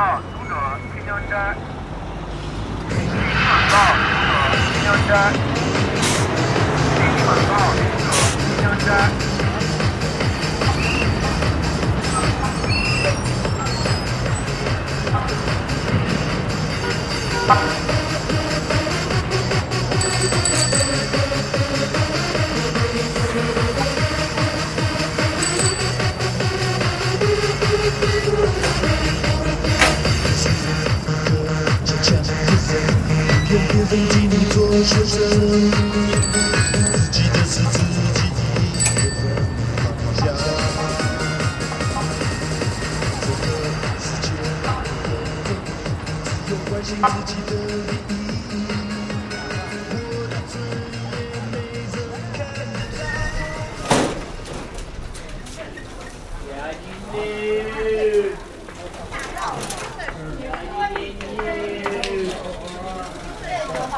告，读者新疆站。信息广告，读者新疆站。信息广告，读者新疆站。自己的做学生，自己的事自己放下。这个世界只有关心自己的利益。我的尊严没人看得到。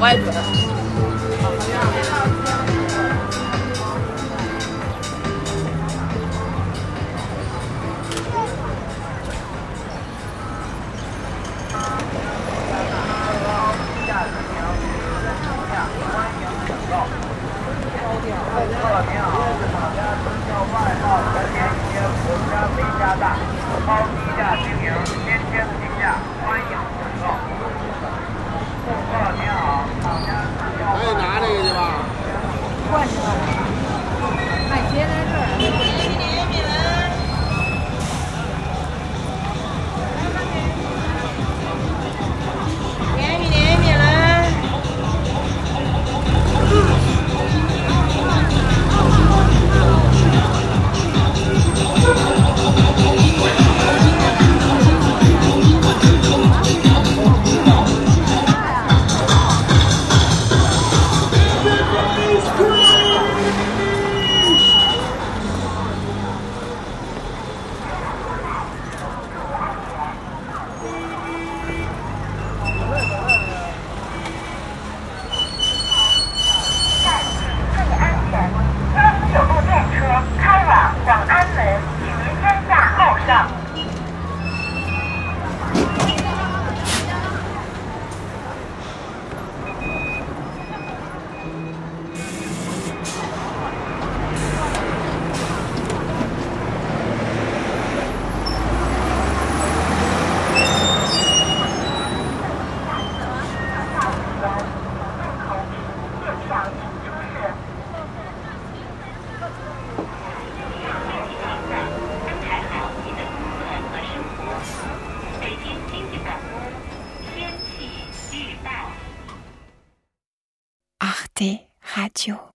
我也觉 Arte Radio.com